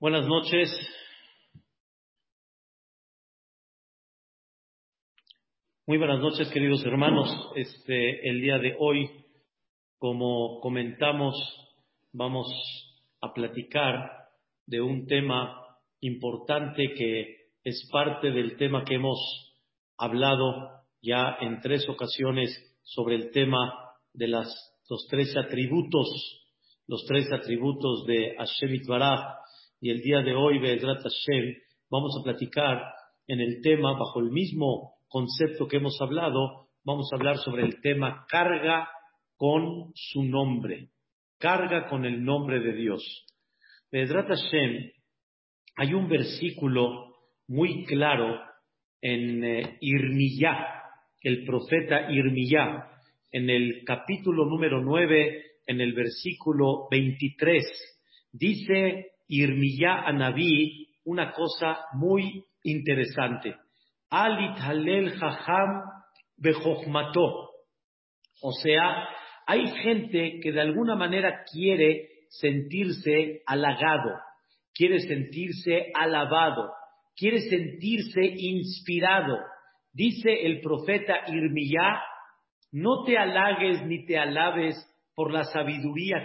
Buenas noches. Muy buenas noches, queridos hermanos. Este, el día de hoy, como comentamos, vamos a platicar de un tema importante que es parte del tema que hemos hablado ya en tres ocasiones sobre el tema de las, los tres atributos, los tres atributos de Hashem y el día de hoy, Be'ezrat Hashem, vamos a platicar en el tema, bajo el mismo concepto que hemos hablado, vamos a hablar sobre el tema carga con su nombre, carga con el nombre de Dios. Be'ezrat Hashem, hay un versículo muy claro en eh, Irmiyá, el profeta Irmiyá, en el capítulo número 9, en el versículo 23, dice Irmiyá Anabí una cosa muy interesante. Alit Halel Jajam Bejochmato. O sea, hay gente que de alguna manera quiere sentirse halagado, quiere sentirse alabado, quiere sentirse inspirado. Dice el profeta Irmiyá, no te halagues ni te alabes por la sabiduría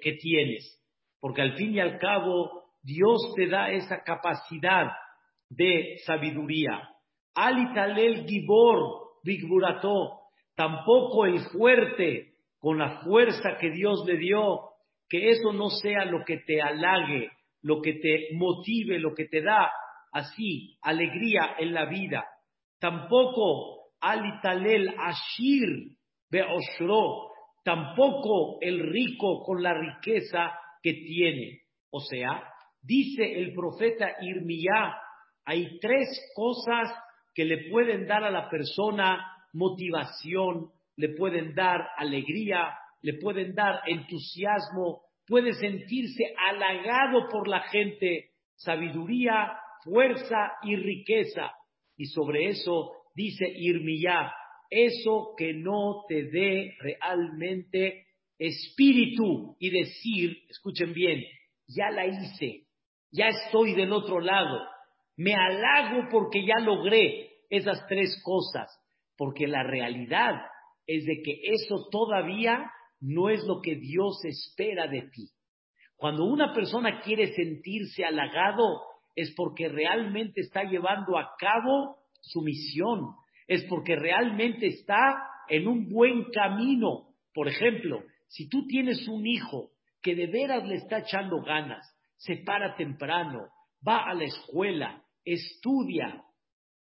que tienes porque al fin y al cabo Dios te da esa capacidad de sabiduría. Alitalel Gibor Bigburato, tampoco el fuerte con la fuerza que Dios le dio, que eso no sea lo que te halague, lo que te motive, lo que te da así alegría en la vida. Tampoco Alitalel Ashir Beoshro, tampoco el rico con la riqueza que tiene. O sea, dice el profeta Irmiyá, hay tres cosas que le pueden dar a la persona motivación, le pueden dar alegría, le pueden dar entusiasmo, puede sentirse halagado por la gente, sabiduría, fuerza y riqueza. Y sobre eso dice Irmiyá, eso que no te dé realmente espíritu y decir, escuchen bien, ya la hice, ya estoy del otro lado, me halago porque ya logré esas tres cosas, porque la realidad es de que eso todavía no es lo que Dios espera de ti. Cuando una persona quiere sentirse halagado, es porque realmente está llevando a cabo su misión, es porque realmente está en un buen camino. Por ejemplo, si tú tienes un hijo que de veras le está echando ganas, se para temprano, va a la escuela, estudia,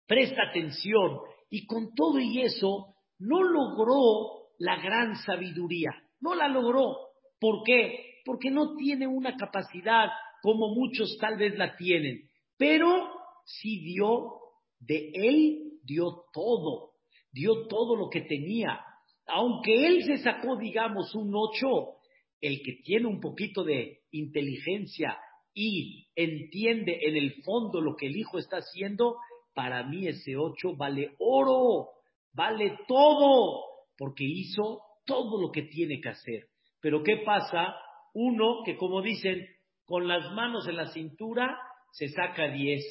presta atención y con todo y eso no logró la gran sabiduría, no la logró. ¿Por qué? Porque no tiene una capacidad como muchos tal vez la tienen, pero sí dio, de él dio todo, dio todo lo que tenía, aunque él se sacó, digamos, un 8, el que tiene un poquito de inteligencia y entiende en el fondo lo que el hijo está haciendo, para mí ese 8 vale oro, vale todo, porque hizo todo lo que tiene que hacer. Pero ¿qué pasa? Uno que, como dicen, con las manos en la cintura se saca 10.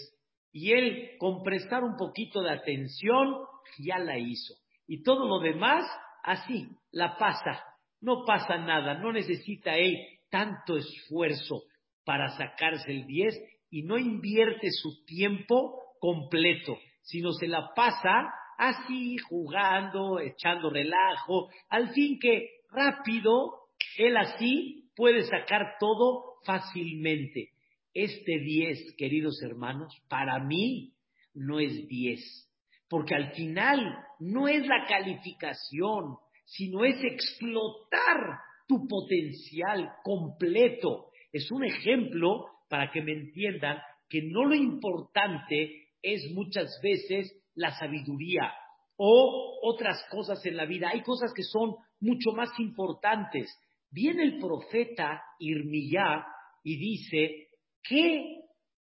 Y él, con prestar un poquito de atención, ya la hizo. Y todo lo demás así, la pasa, no pasa nada, no necesita él tanto esfuerzo para sacarse el 10 y no invierte su tiempo completo, sino se la pasa así, jugando, echando relajo, al fin que rápido, él así puede sacar todo fácilmente. Este 10, queridos hermanos, para mí no es 10 porque al final no es la calificación, sino es explotar tu potencial completo. Es un ejemplo para que me entiendan que no lo importante es muchas veces la sabiduría o otras cosas en la vida. Hay cosas que son mucho más importantes. Viene el profeta Irmiyá y dice, ¿qué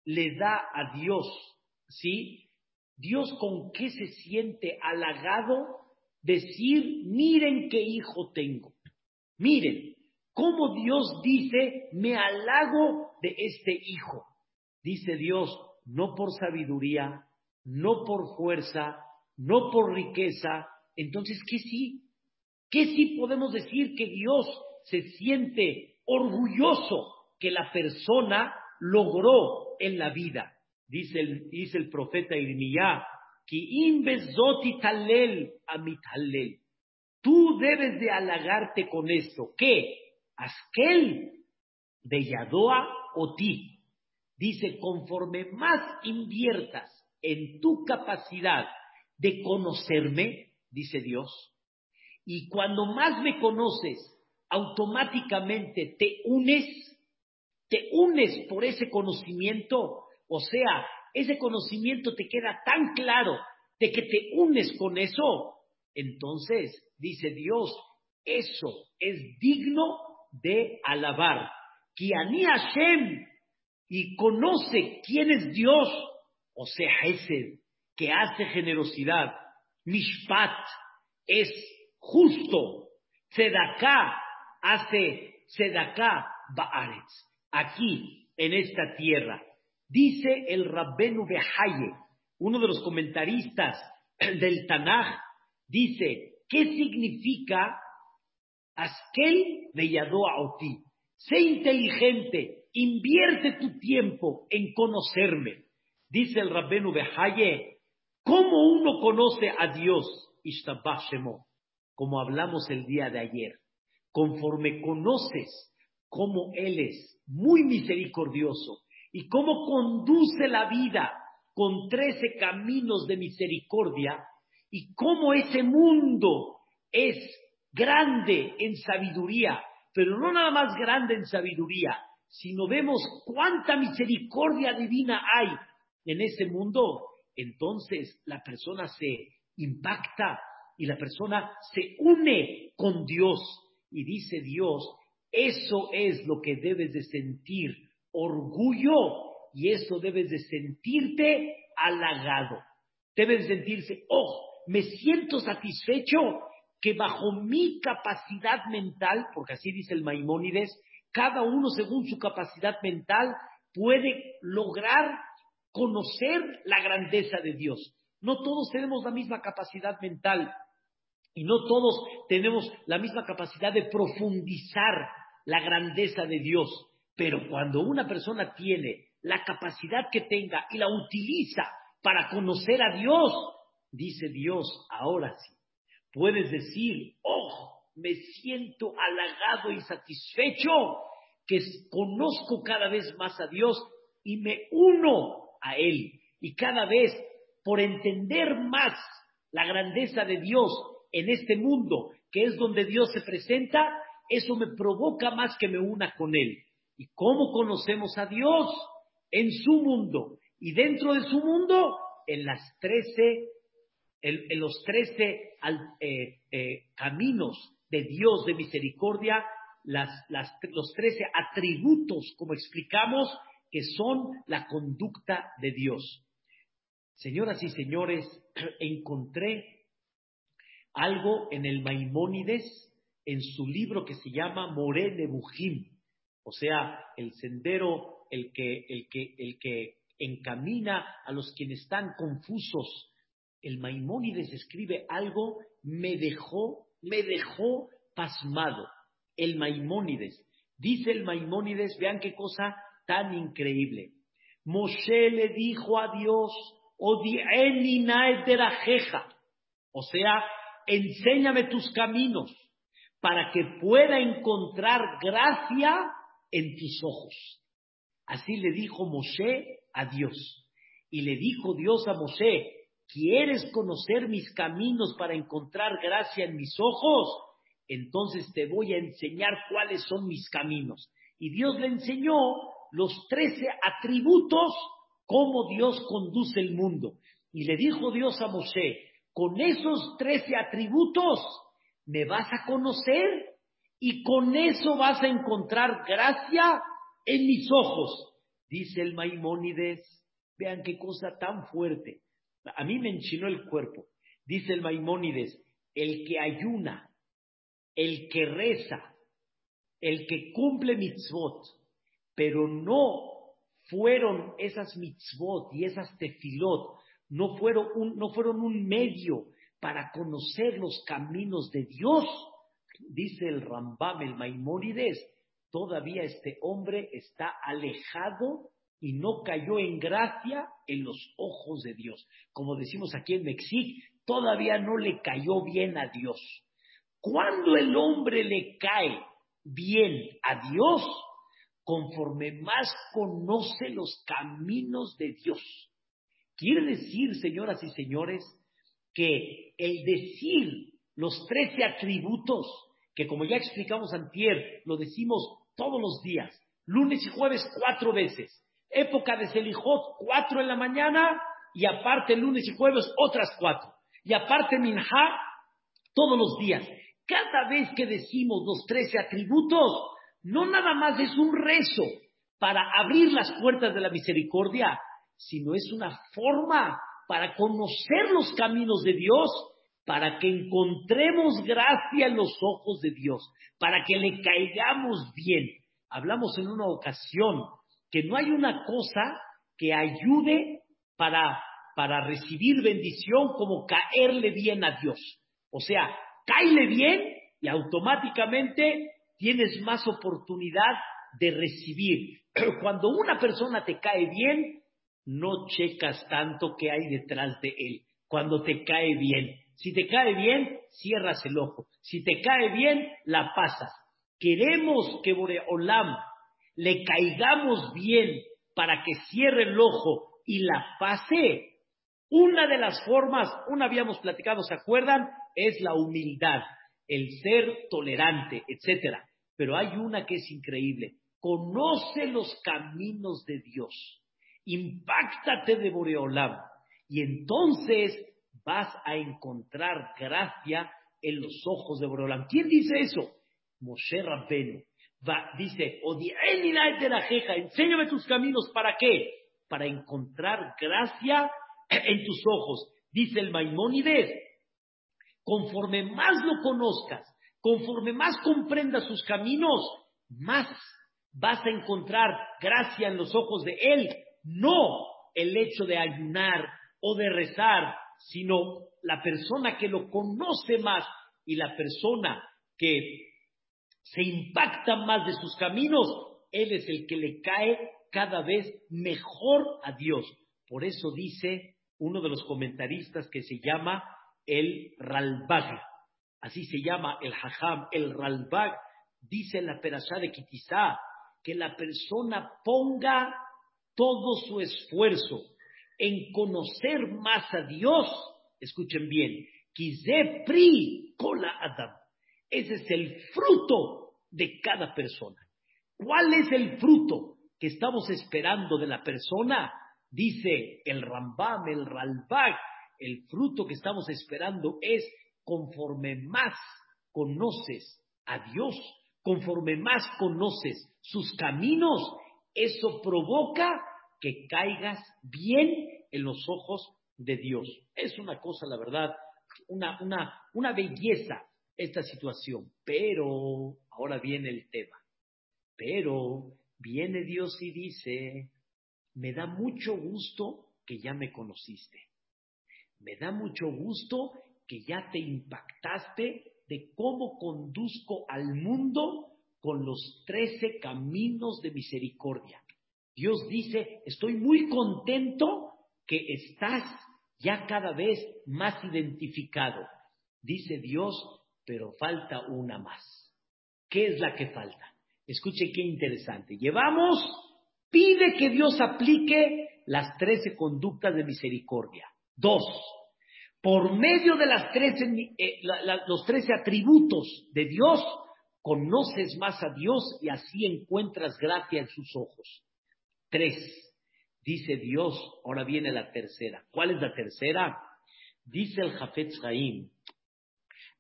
le da a Dios? ¿Sí? Dios con qué se siente halagado decir, miren qué hijo tengo. Miren cómo Dios dice, me halago de este hijo. Dice Dios, no por sabiduría, no por fuerza, no por riqueza. Entonces, ¿qué sí? ¿Qué sí podemos decir que Dios se siente orgulloso que la persona logró en la vida? Dice el, dice el profeta Irmiyá, Tú debes de halagarte con esto. ¿Qué? Askel de Yadoa o ti. Dice, conforme más inviertas en tu capacidad de conocerme, dice Dios, y cuando más me conoces, automáticamente te unes, te unes por ese conocimiento, o sea, ese conocimiento te queda tan claro de que te unes con eso, entonces, dice Dios, eso es digno de alabar. Kiani Hashem y conoce quién es Dios, o sea, ese que hace generosidad. Mishpat es justo. Sedaká hace Sedaká Baaretz. Aquí, en esta tierra. Dice el Rabbenu Behaye, uno de los comentaristas del Tanaj, dice, ¿qué significa Askel a Oti? Sé inteligente, invierte tu tiempo en conocerme. Dice el Rabbenu Behaye, ¿cómo uno conoce a Dios? como hablamos el día de ayer. Conforme conoces cómo Él es muy misericordioso, y cómo conduce la vida con trece caminos de misericordia y cómo ese mundo es grande en sabiduría, pero no nada más grande en sabiduría, sino vemos cuánta misericordia divina hay en ese mundo, entonces la persona se impacta y la persona se une con Dios. Y dice Dios, eso es lo que debes de sentir orgullo y eso debes de sentirte halagado. Debes sentirse, oh, me siento satisfecho que bajo mi capacidad mental, porque así dice el Maimónides, cada uno según su capacidad mental puede lograr conocer la grandeza de Dios. No todos tenemos la misma capacidad mental y no todos tenemos la misma capacidad de profundizar la grandeza de Dios. Pero cuando una persona tiene la capacidad que tenga y la utiliza para conocer a Dios, dice Dios, ahora sí, puedes decir, oh, me siento halagado y satisfecho que conozco cada vez más a Dios y me uno a Él. Y cada vez, por entender más la grandeza de Dios en este mundo, que es donde Dios se presenta, eso me provoca más que me una con Él. ¿Y cómo conocemos a Dios? En su mundo. Y dentro de su mundo, en las trece, en, los trece eh, eh, caminos de Dios de misericordia, los trece atributos, como explicamos, que son la conducta de Dios. Señoras y señores, encontré algo en el Maimónides, en su libro que se llama Moré Bujim o sea, el sendero, el que, el que, el que encamina a los quienes están confusos. El Maimónides escribe algo, me dejó, me dejó pasmado. El Maimónides. Dice el Maimónides, vean qué cosa tan increíble. Moshe le dijo a Dios, o sea, enséñame tus caminos para que pueda encontrar gracia en tus ojos. Así le dijo Moshe a Dios. Y le dijo Dios a Moshe, ¿quieres conocer mis caminos para encontrar gracia en mis ojos? Entonces te voy a enseñar cuáles son mis caminos. Y Dios le enseñó los trece atributos, cómo Dios conduce el mundo. Y le dijo Dios a Moshe, con esos trece atributos me vas a conocer y con eso vas a encontrar gracia en mis ojos. Dice el Maimónides, vean qué cosa tan fuerte. A mí me enchinó el cuerpo. Dice el Maimónides, el que ayuna, el que reza, el que cumple mitzvot, pero no fueron esas mitzvot y esas tefilot, no fueron un, no fueron un medio para conocer los caminos de Dios, dice el Rambam, el Maimónides, todavía este hombre está alejado y no cayó en gracia en los ojos de Dios. Como decimos aquí en México, todavía no le cayó bien a Dios. Cuando el hombre le cae bien a Dios, conforme más conoce los caminos de Dios. Quiere decir, señoras y señores, que el decir los trece atributos, que como ya explicamos antier, lo decimos todos los días, lunes y jueves cuatro veces, época de Selijot cuatro en la mañana y aparte lunes y jueves otras cuatro, y aparte Minha todos los días. Cada vez que decimos los trece atributos, no nada más es un rezo para abrir las puertas de la misericordia, sino es una forma para conocer los caminos de Dios, para que encontremos gracia en los ojos de Dios, para que le caigamos bien. Hablamos en una ocasión que no hay una cosa que ayude para, para recibir bendición como caerle bien a Dios. O sea, caile bien y automáticamente tienes más oportunidad de recibir. Cuando una persona te cae bien, no checas tanto qué hay detrás de él. Cuando te cae bien. Si te cae bien, cierras el ojo. Si te cae bien, la pasas. Queremos que Boreolam le caigamos bien para que cierre el ojo y la pase. Una de las formas, una habíamos platicado, ¿se acuerdan? Es la humildad, el ser tolerante, etcétera. Pero hay una que es increíble. Conoce los caminos de Dios impáctate de Boreolam y entonces vas a encontrar gracia en los ojos de Boreolam. ¿Quién dice eso? Moshe Rabbenu. Va, dice, enséñame tus caminos, ¿para qué? Para encontrar gracia en tus ojos. Dice el Maimónides, conforme más lo conozcas, conforme más comprendas sus caminos, más vas a encontrar gracia en los ojos de Él no el hecho de ayunar o de rezar, sino la persona que lo conoce más y la persona que se impacta más de sus caminos, él es el que le cae cada vez mejor a Dios. Por eso dice uno de los comentaristas que se llama el Ralbag. Así se llama el Hajam, el Ralbag. Dice la Perashá de Kitizá que la persona ponga todo su esfuerzo en conocer más a Dios, escuchen bien, pri kola adam. Ese es el fruto de cada persona. ¿Cuál es el fruto que estamos esperando de la persona? Dice el Rambam, el Ralbag, el fruto que estamos esperando es conforme más conoces a Dios, conforme más conoces sus caminos, eso provoca que caigas bien en los ojos de Dios. Es una cosa, la verdad, una, una, belleza esta situación. Pero, ahora viene el tema. Pero viene Dios y dice, me da mucho gusto que ya me conociste. Me da mucho gusto que ya te impactaste de cómo conduzco al mundo con los trece caminos de misericordia. Dios dice, estoy muy contento que estás ya cada vez más identificado. Dice Dios, pero falta una más. ¿Qué es la que falta? Escuche qué interesante. Llevamos, pide que Dios aplique las trece conductas de misericordia. Dos, por medio de las trece, eh, los trece atributos de Dios, conoces más a Dios y así encuentras gracia en sus ojos. Tres, dice Dios, ahora viene la tercera. ¿Cuál es la tercera? Dice el Jafetz Haim,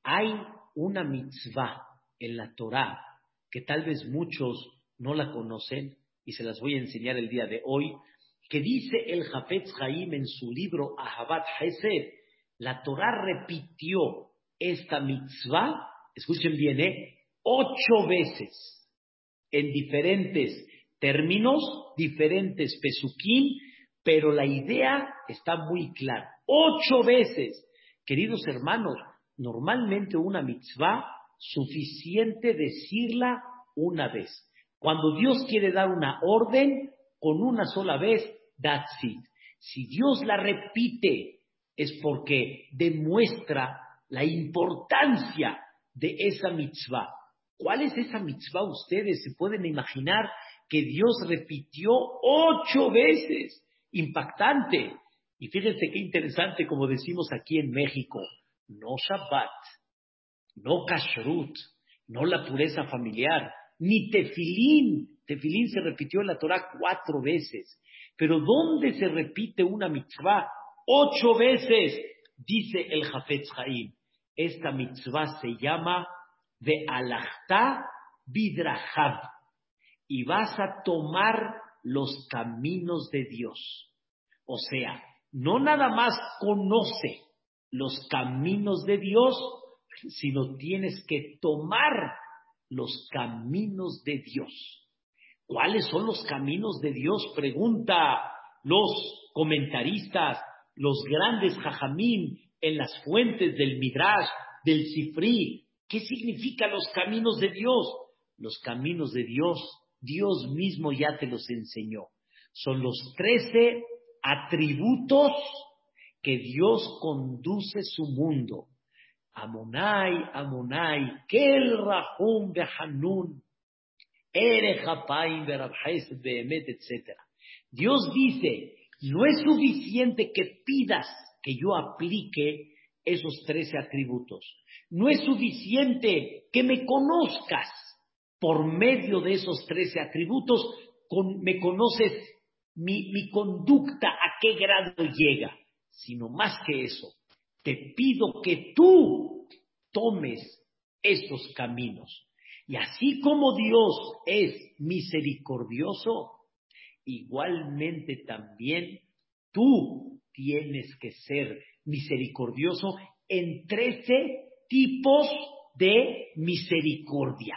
hay una mitzvah en la Torah que tal vez muchos no la conocen y se las voy a enseñar el día de hoy, que dice el Jafetz Haim en su libro Ahabat Hesed, la Torah repitió esta mitzvah, escuchen bien, ¿eh? ocho veces en diferentes términos, diferentes pesukim, pero la idea está muy clara. Ocho veces. Queridos hermanos, normalmente una mitzvah, suficiente decirla una vez. Cuando Dios quiere dar una orden, con una sola vez, that's it. Si Dios la repite, es porque demuestra la importancia de esa mitzvah. ¿Cuál es esa mitzvah ustedes? ¿Se pueden imaginar que Dios repitió ocho veces? Impactante. Y fíjense qué interesante, como decimos aquí en México, no Shabbat, no Kashrut, no la pureza familiar, ni Tefilín. Tefilín se repitió en la Torah cuatro veces. Pero ¿dónde se repite una mitzvah? Ocho veces, dice el Jafetz Haim. Esta mitzvah se llama de alachta vidrahab. Y vas a tomar los caminos de Dios. O sea, no nada más conoce los caminos de Dios, sino tienes que tomar los caminos de Dios. ¿Cuáles son los caminos de Dios? Pregunta los comentaristas, los grandes jajamín en las fuentes del Midrash, del Sifri. ¿Qué significan los caminos de Dios? Los caminos de Dios, Dios mismo ya te los enseñó. Son los trece atributos que Dios conduce su mundo. Amonai, Amonai, Kel Rahum Behanun, Ere Behemet, etc. Dios dice, no es suficiente que pidas que yo aplique esos trece atributos. No es suficiente que me conozcas por medio de esos trece atributos, me conoces mi conducta, a qué grado llega, sino más que eso, te pido que tú tomes estos caminos. Y así como Dios es misericordioso, igualmente también tú tienes que ser misericordioso en trece tipos de misericordia.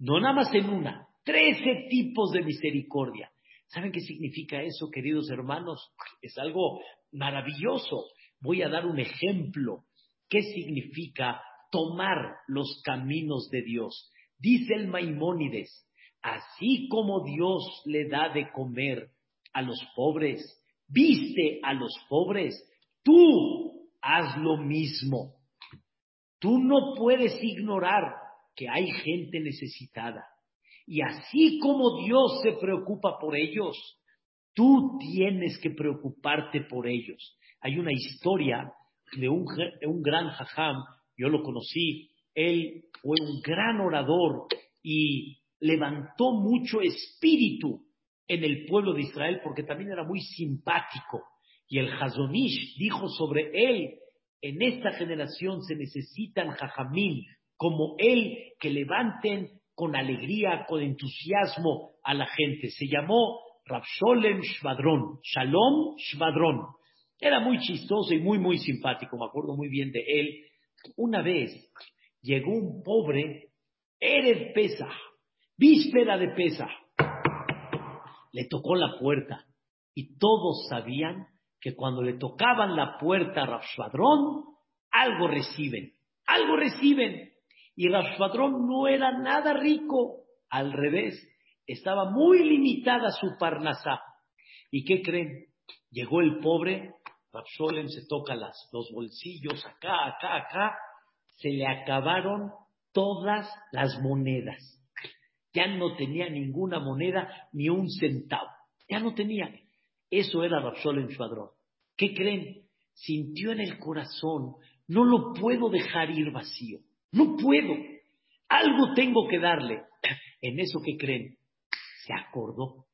No nada más en una, trece tipos de misericordia. ¿Saben qué significa eso, queridos hermanos? Es algo maravilloso. Voy a dar un ejemplo. ¿Qué significa tomar los caminos de Dios? Dice el Maimónides, así como Dios le da de comer a los pobres, viste a los pobres, tú haz lo mismo. Tú no puedes ignorar que hay gente necesitada. Y así como Dios se preocupa por ellos, tú tienes que preocuparte por ellos. Hay una historia de un, gran jajam, yo lo conocí, él fue un gran orador y levantó mucho espíritu en el pueblo de Israel porque también era muy simpático. Y el Hazonish dijo sobre él, en esta generación se necesitan jajamín como él que levanten con alegría, con entusiasmo a la gente. Se llamó Rabsholem Shvadron, Shalom Shvadron. Era muy chistoso y muy, muy simpático, me acuerdo muy bien de él. Una vez llegó un pobre, Erev Pesa, víspera de Pesa. Le tocó la puerta y todos sabían que cuando le tocaban la puerta a Rafshvadrón, algo reciben, algo reciben. Y Rafshvadrón no era nada rico, al revés, estaba muy limitada su parnasá. ¿Y qué creen? Llegó el pobre Rapsolem se toca los bolsillos acá, acá, acá, se le acabaron todas las monedas. Ya no tenía ninguna moneda ni un centavo. Ya no tenía. Eso era Rapsolem Shvadrón. ¿Qué creen? Sintió en el corazón, no lo puedo dejar ir vacío. No puedo. Algo tengo que darle. En eso que creen, se acordó.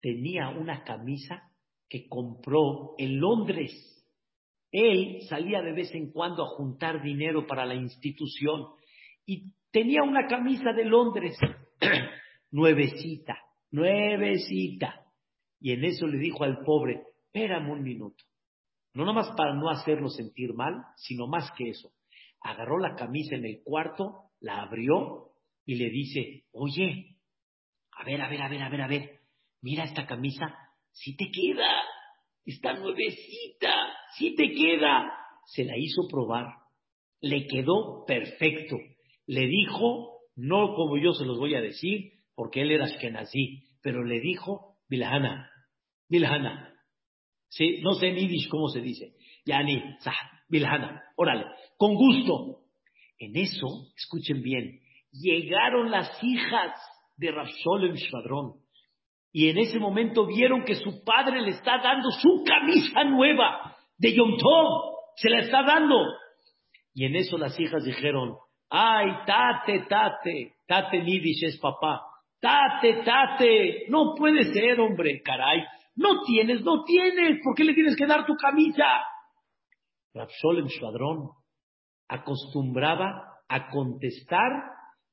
Tenía una camisa que compró en Londres. Él salía de vez en cuando a juntar dinero para la institución y tenía una camisa de Londres, nuevecita, nuevecita. Y en eso le dijo al pobre, espérame un minuto. No nomás para no hacerlo sentir mal, sino más que eso. Agarró la camisa en el cuarto, la abrió y le dice, oye, A ver, a ver, a ver, a ver, a ver. Mira esta camisa, si te queda, está nuevecita, si te queda. Se la hizo probar, le quedó perfecto. Le dijo, no como yo se los voy a decir, porque él era Ashkenazí, pero le dijo, Bilhana, Bilhana. Sí, no sé en Yiddish cómo se dice. Yani, Bilhana, órale, con gusto. En eso, escuchen bien, llegaron las hijas de Rapsolem Shvadrón. Y en ese momento vieron que su padre le está dando su camisa nueva de Yom Tov. Se la está dando. Y en eso las hijas dijeron, ay, tate, tate, tate Nidish es papá. Tate, tate, no puede ser, hombre, caray. No tienes, no tienes, ¿por qué le tienes que dar tu camisa? Rapsolem Shvadrón acostumbraba a contestar,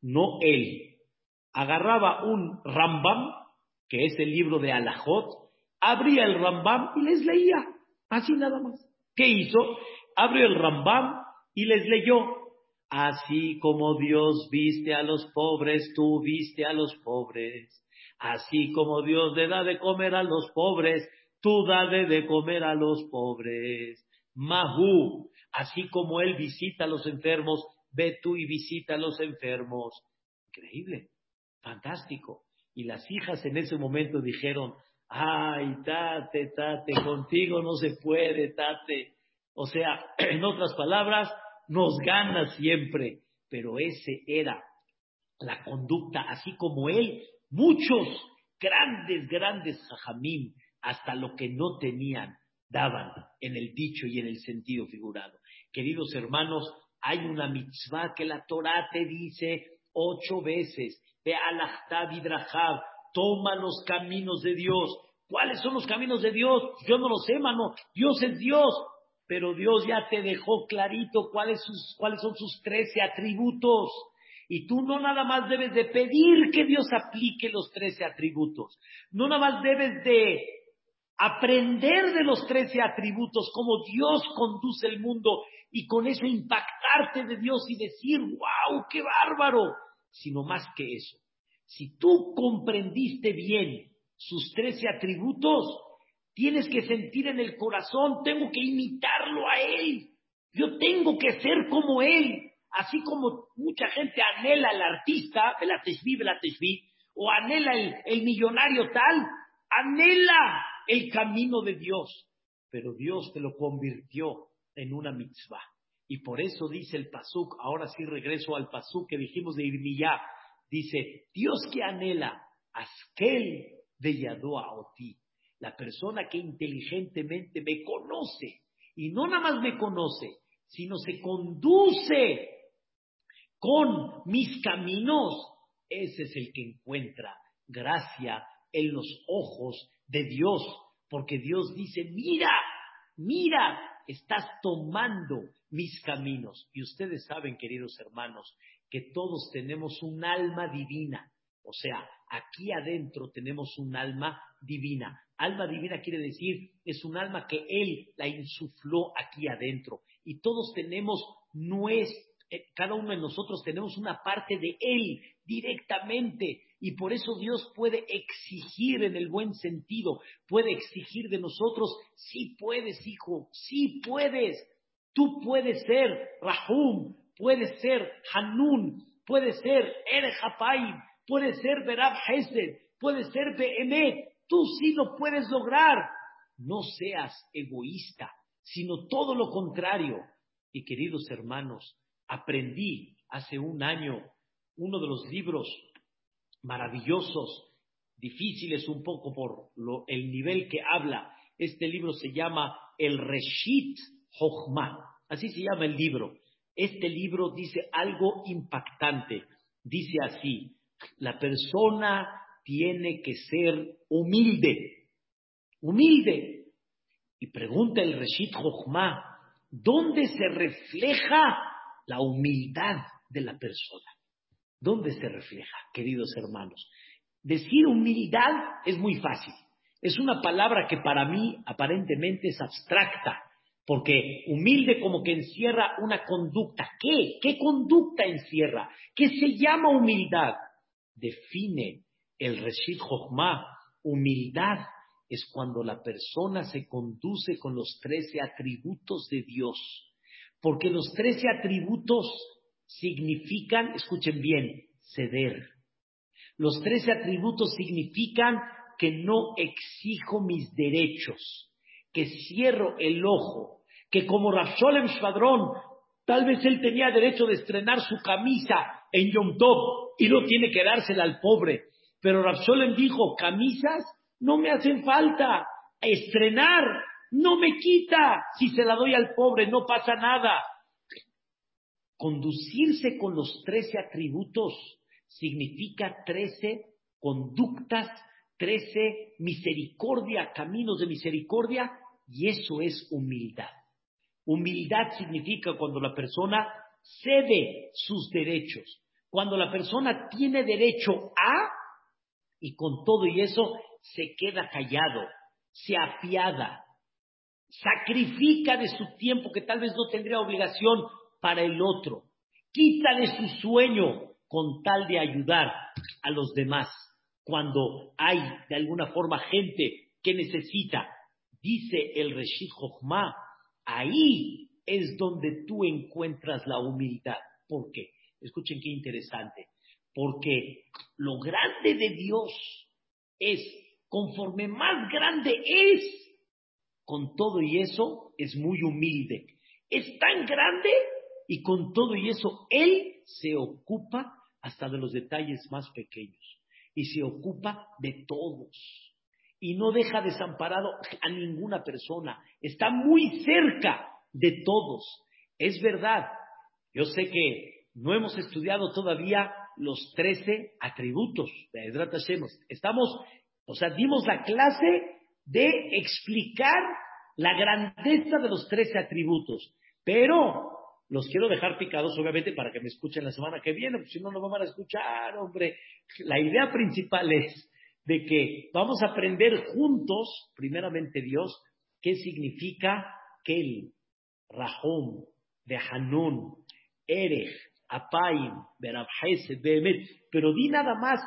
no él, agarraba un Rambam, que es el libro de Alajot, abría el Rambam y les leía, así nada más. ¿Qué hizo? Abrió el Rambam y les leyó, así como Dios viste a los pobres, tú viste a los pobres. Así como Dios le da de comer a los pobres, tú dale de comer a los pobres. Mahu, así como Él visita a los enfermos, ve tú y visita a los enfermos. Increíble. Fantástico. Y las hijas en ese momento dijeron, ay, tate, tate, contigo no se puede, tate. O sea, en otras palabras, nos gana siempre. Pero ese era la conducta, así como él, muchos grandes, grandes jajamim, hasta lo que no tenían, daban en el dicho y en el sentido figurado. Queridos hermanos, hay una mitzvah que la Torah te dice ocho veces, toma los caminos de Dios. ¿Cuáles son los caminos de Dios? Yo no lo sé, mano. Dios es Dios. Pero Dios ya te dejó clarito cuáles, cuáles son sus trece atributos. Y tú no nada más debes de pedir que Dios aplique los trece atributos. No nada más debes de aprender de los trece atributos, cómo Dios conduce el mundo y con eso impactarte de Dios y decir, wow, qué bárbaro, sino más que eso. Si tú comprendiste bien sus trece atributos, tienes que sentir en el corazón, tengo que imitarlo a Él, yo tengo que ser como Él, así como mucha gente anhela al artista, el el o anhela el, el millonario tal, anhela el camino de Dios, pero Dios te lo convirtió en una mitzvah. Y por eso dice el Pasuk, ahora sí regreso al Pasuk que dijimos de Irmiyah, dice, Dios que anhela, Askel de Yadoa Oti, la persona que inteligentemente me conoce, y no nada más me conoce, sino se conduce con mis caminos, ese es el que encuentra gracia en los ojos de Dios, porque Dios dice, mira, mira, estás tomando mis caminos. Y ustedes saben, queridos hermanos, que todos tenemos un alma divina. O sea, aquí adentro tenemos un alma divina. Alma divina quiere decir, es un alma que Él la insufló aquí adentro. Y todos tenemos nuestra, cada uno de nosotros tenemos una parte de Él directamente. Y por eso Dios puede exigir en el buen sentido, puede exigir de nosotros, sí puedes, hijo, sí puedes. Tú puedes ser Rahum, puedes ser Hanun, puedes ser Er puedes ser Berab Hesed, puedes ser Behemet. Tú sí lo puedes lograr. No seas egoísta, sino todo lo contrario. Y queridos hermanos, aprendí hace un año uno de los libros maravillosos, difíciles un poco por el nivel que habla. Este libro se llama El Reshit Jochma, así se llama el libro. Este libro dice algo impactante. Dice así, la persona tiene que ser humilde, humilde. Y pregunta el Reshit Jochma, ¿dónde se refleja la humildad de la persona? ¿Dónde se refleja, queridos hermanos? Decir humildad es muy fácil. Es una palabra que para mí aparentemente es abstracta, porque humilde como que encierra una conducta. ¿Qué? ¿Qué conducta encierra? ¿Qué se llama humildad? Define el Reshit Jochma, humildad, es cuando la persona se conduce con los trece atributos de Dios. Porque los trece atributos significan, escuchen bien, ceder. Los trece atributos significan que no exijo mis derechos, que cierro el ojo, que como Rafsholem Shvadrón, tal vez él tenía derecho de estrenar su camisa en Yom Tov y no tiene que dársela al pobre. Pero Rafsholem dijo, camisas no me hacen falta, estrenar no me quita, si se la doy al pobre no pasa nada. Conducirse con los trece atributos significa trece conductas, trece misericordia, caminos de misericordia, y eso es humildad. Humildad significa cuando la persona cede sus derechos, cuando la persona tiene derecho a, y con todo y eso se queda callado, se apiada, sacrifica de su tiempo que tal vez no tendría obligación para el otro, quita de su sueño con tal de ayudar a los demás cuando hay de alguna forma gente que necesita. Dice el Reshit Jochma, ahí es donde tú encuentras la humildad. ¿Por qué? Escuchen qué interesante. Porque lo grande de Dios es, conforme más grande es, con todo y eso es muy humilde. Es tan grande y con todo y eso Él se ocupa hasta de los detalles más pequeños y se ocupa de todos y no deja desamparado a ninguna persona. Está muy cerca de todos. Es verdad, yo sé que no hemos estudiado todavía los trece atributos de Hashem. Estamos, o sea, dimos la clase de explicar la grandeza de los trece atributos, pero los quiero dejar picados, obviamente, para que me escuchen la semana que viene, porque si no, no me van a escuchar, hombre. La idea principal es de que vamos a aprender juntos, primeramente Dios, qué significa Kel, Rahom, de Hanun, Erech, Apaim, Berabhesed, Behemet. Pero di nada más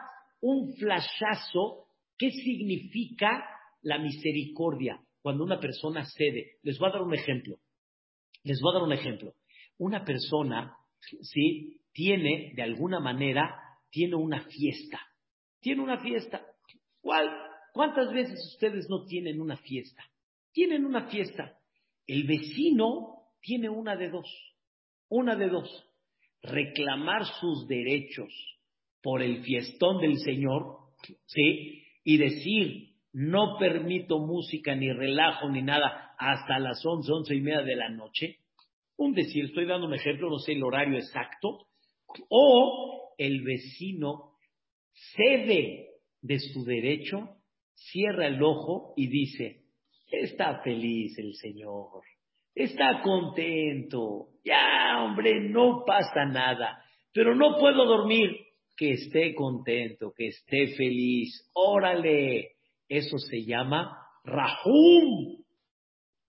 un flashazo, qué significa la misericordia cuando una persona cede. Les voy a dar un ejemplo. Les voy a dar un ejemplo una persona, ¿sí? Tiene, de alguna manera, tiene una fiesta. Tiene una fiesta. ¿Cuál? ¿Cuántas veces ustedes no tienen una fiesta? Tienen una fiesta. El vecino tiene una de dos. Una de dos. Reclamar sus derechos por el fiestón del Señor, ¿sí? Y decir, no permito música, ni relajo, ni nada, hasta las once, once y media de la noche. Un decir, estoy dando un ejemplo, no sé el horario exacto, o el vecino cede de su derecho, cierra el ojo y dice, está feliz el Señor, está contento, ya hombre, no pasa nada, pero no puedo dormir, que esté contento, que esté feliz, órale, eso se llama Rahum.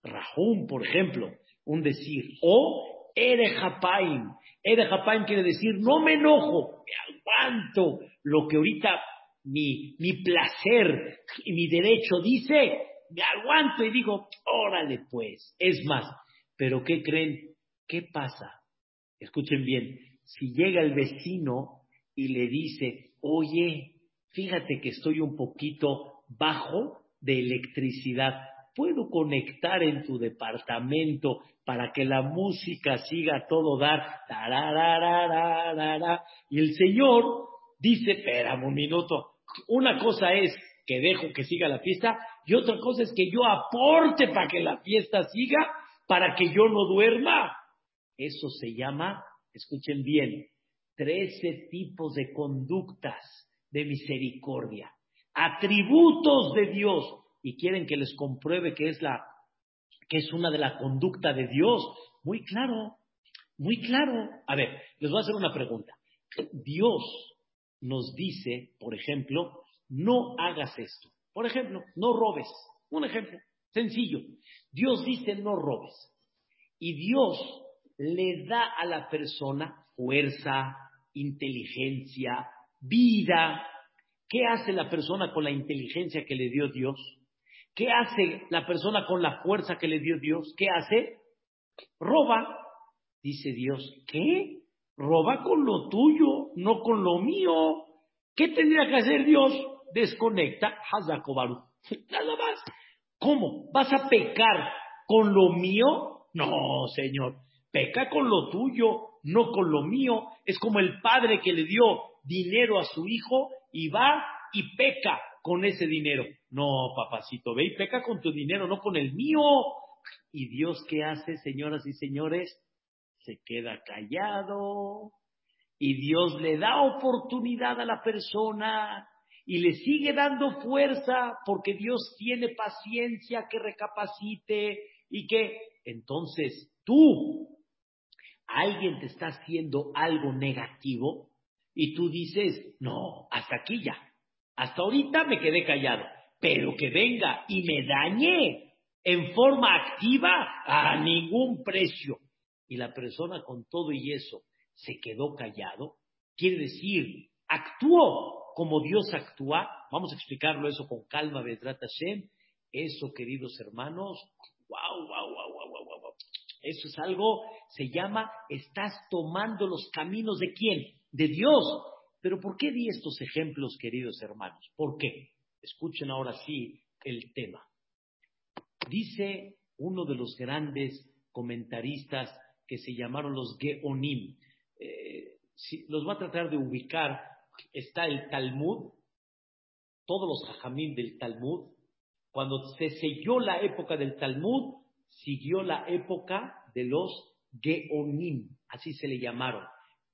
Rahum, por ejemplo, un decir. O Erejapaim. Erejapaim quiere decir, no me enojo, me aguanto lo que ahorita mi, mi placer y mi derecho dice, me aguanto y digo, órale pues. Es más, pero ¿qué creen? ¿Qué pasa? Escuchen bien, si llega el vecino y le dice, oye, fíjate que estoy un poquito bajo de electricidad, puedo conectar en tu departamento para que la música siga todo dar. Y el Señor dice, espérame un minuto, una cosa es que dejo que siga la fiesta y otra cosa es que yo aporte para que la fiesta siga, para que yo no duerma. Eso se llama, escuchen bien, trece tipos de conductas de misericordia, atributos de Dios y quieren que les compruebe que es la que es una de la conducta de Dios, muy claro, muy claro. A ver, les voy a hacer una pregunta. Dios nos dice, por ejemplo, no hagas esto. Por ejemplo, no robes. Un ejemplo sencillo. Dios dice no robes. Y Dios le da a la persona fuerza, inteligencia, vida, ¿Qué hace la persona con la inteligencia que le dio Dios? ¿Qué hace la persona con la fuerza que le dio Dios? ¿Qué hace? Roba. Dice Dios, ¿qué? Roba con lo tuyo, no con lo mío. ¿Qué tendría que hacer Dios? Desconecta, Hazakobaru. Nada más. ¿Cómo? ¿Vas a pecar con lo mío? No, Señor. Peca con lo tuyo, no con lo mío. Es como el padre que le dio dinero a su hijo y va y peca con ese dinero. No, papacito, ve y peca con tu dinero, no con el mío. ¿Y Dios qué hace, señoras y señores? Se queda callado. Y Dios le da oportunidad a la persona y le sigue dando fuerza porque Dios tiene paciencia que recapacite y que entonces tú, alguien te está haciendo algo negativo y tú dices, no, hasta aquí ya, hasta ahorita me quedé callado, pero que venga y me dañe en forma activa a ningún precio. Y la persona con todo y eso se quedó callado, quiere decir, actuó como Dios actúa. Vamos a explicarlo eso con calma, Bedrat Hashem. Eso, queridos hermanos, wow, wow, wow, wow, wow, wow. Eso es algo, se llama, estás tomando los caminos de quién? De Dios. Pero ¿por qué di estos ejemplos, queridos hermanos? ¿Por qué? Escuchen ahora sí el tema. Dice uno de los grandes comentaristas que se llamaron los Geonim. Eh, los va a tratar de ubicar. Está el Talmud, todos los jajamín del Talmud. Cuando se selló la época del Talmud, siguió la época de los Geonim, así se le llamaron.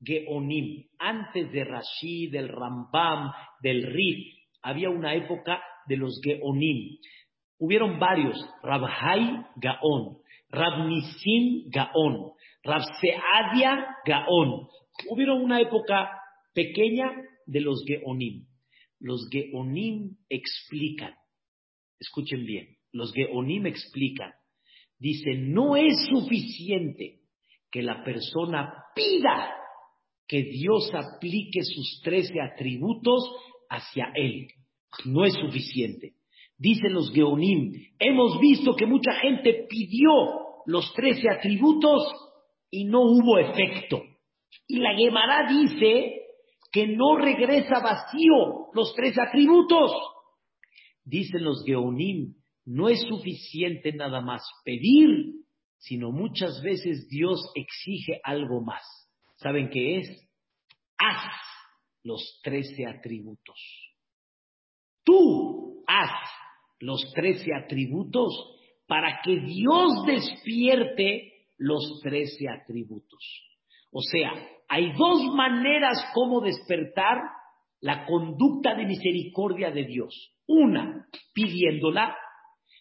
Geonim. Antes de Rashi, del Rambam, del Rif, había una época de los Geonim. Hubieron varios, Rabhai Gaon, Rabnisim Gaon, Rabseadia Gaon. Hubieron una época pequeña de los Geonim. Los Geonim explican, escuchen bien, los Geonim explican, dice, no es suficiente que la persona pida que Dios aplique sus trece atributos hacia él. No es suficiente. Dicen los Geonim, hemos visto que mucha gente pidió los trece atributos y no hubo efecto. Y la Gemara dice que no regresa vacío los tres atributos. Dicen los Geonim, no es suficiente nada más pedir, sino muchas veces Dios exige algo más. ¿Saben qué es? Haz los trece atributos. Tú haz los trece atributos para que Dios despierte los trece atributos. O sea, hay dos maneras como despertar la conducta de misericordia de Dios. Una, pidiéndola,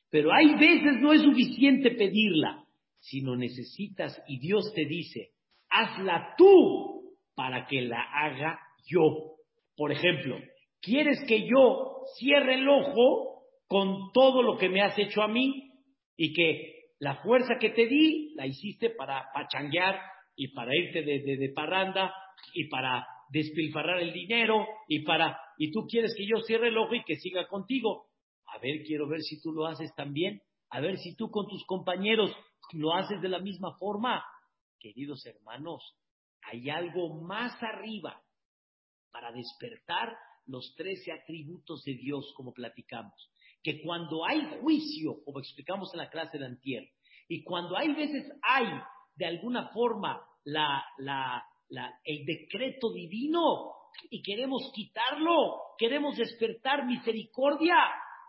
pero hay veces no es suficiente pedirla, sino necesitas y Dios te dice, hazla tú para que la haga yo. Por ejemplo, ¿quieres que yo cierre el ojo con todo lo que me has hecho a mí y que la fuerza que te di la hiciste para pachanguear y para irte de, de, parranda y para despilfarrar el dinero y para y tú quieres que yo cierre el ojo y que siga contigo. A ver, quiero ver si tú lo haces también. A ver si tú con tus compañeros lo haces de la misma forma. Queridos hermanos, hay algo más arriba para despertar los trece atributos de Dios, como platicamos. Que cuando hay juicio, como explicamos en la clase de Antier, y cuando hay veces hay, de alguna forma, el decreto divino, y queremos quitarlo, queremos despertar misericordia,